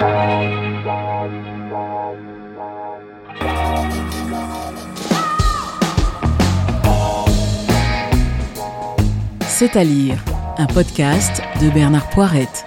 C'est à lire, un podcast de Bernard Poirette.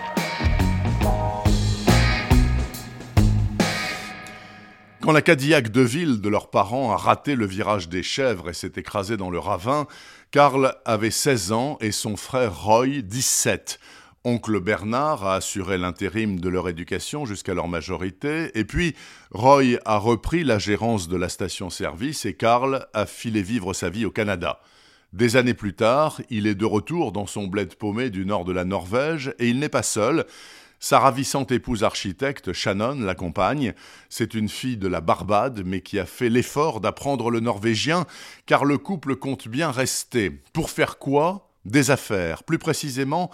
Quand la Cadillac de ville de leurs parents a raté le virage des chèvres et s'est écrasé dans le ravin, Karl avait 16 ans et son frère Roy 17. Oncle Bernard a assuré l'intérim de leur éducation jusqu'à leur majorité, et puis Roy a repris la gérance de la station-service et Karl a filé vivre sa vie au Canada. Des années plus tard, il est de retour dans son bled paumé du nord de la Norvège et il n'est pas seul. Sa ravissante épouse architecte, Shannon, l'accompagne. C'est une fille de la Barbade, mais qui a fait l'effort d'apprendre le norvégien, car le couple compte bien rester. Pour faire quoi? Des affaires. Plus précisément,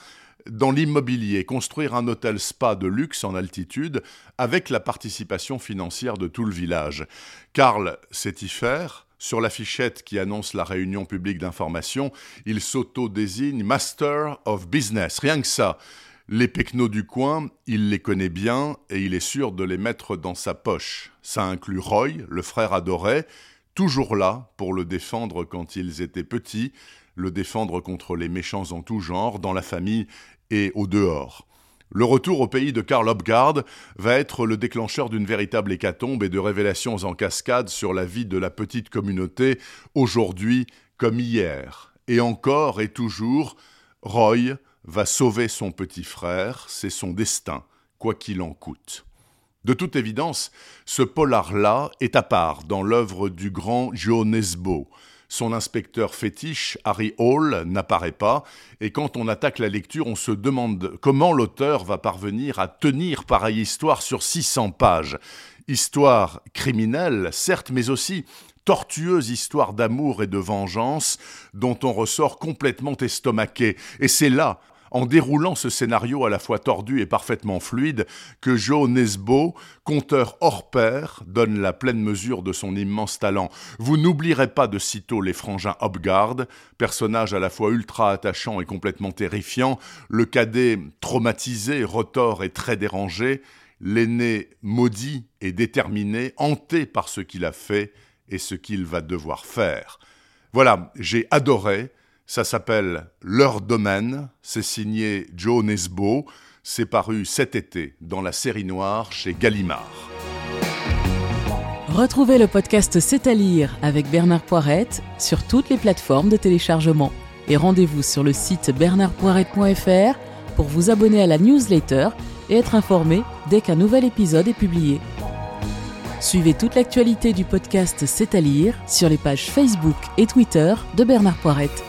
dans l'immobilier, construire un hôtel spa de luxe en altitude avec la participation financière de tout le village. Karl sait y faire. Sur l'affichette qui annonce la réunion publique d'information, il s'auto-désigne Master of Business. Rien que ça. Les pecnos du coin, il les connaît bien et il est sûr de les mettre dans sa poche. Ça inclut Roy, le frère adoré, toujours là pour le défendre quand ils étaient petits, le défendre contre les méchants en tout genre, dans la famille et au dehors. Le retour au pays de Karl Hopgard va être le déclencheur d'une véritable hécatombe et de révélations en cascade sur la vie de la petite communauté, aujourd'hui comme hier. Et encore et toujours, Roy va sauver son petit frère, c'est son destin, quoi qu'il en coûte. De toute évidence, ce polar-là est à part dans l'œuvre du grand Joe Nesbo, son inspecteur fétiche, Harry Hall, n'apparaît pas, et quand on attaque la lecture, on se demande comment l'auteur va parvenir à tenir pareille histoire sur 600 pages. Histoire criminelle, certes, mais aussi tortueuse histoire d'amour et de vengeance dont on ressort complètement estomaqué. Et c'est là en déroulant ce scénario à la fois tordu et parfaitement fluide, que Joe Nesbo, conteur hors pair, donne la pleine mesure de son immense talent. Vous n'oublierez pas de sitôt les frangins Hopgard, personnage à la fois ultra attachant et complètement terrifiant, le cadet traumatisé, retors et très dérangé, l'aîné maudit et déterminé, hanté par ce qu'il a fait et ce qu'il va devoir faire. Voilà, j'ai adoré, ça s'appelle Leur domaine. C'est signé Joe Nesbo. C'est paru cet été dans la série noire chez Gallimard. Retrouvez le podcast C'est à lire avec Bernard Poirette sur toutes les plateformes de téléchargement. Et rendez-vous sur le site bernardpoirette.fr pour vous abonner à la newsletter et être informé dès qu'un nouvel épisode est publié. Suivez toute l'actualité du podcast C'est à lire sur les pages Facebook et Twitter de Bernard Poirette.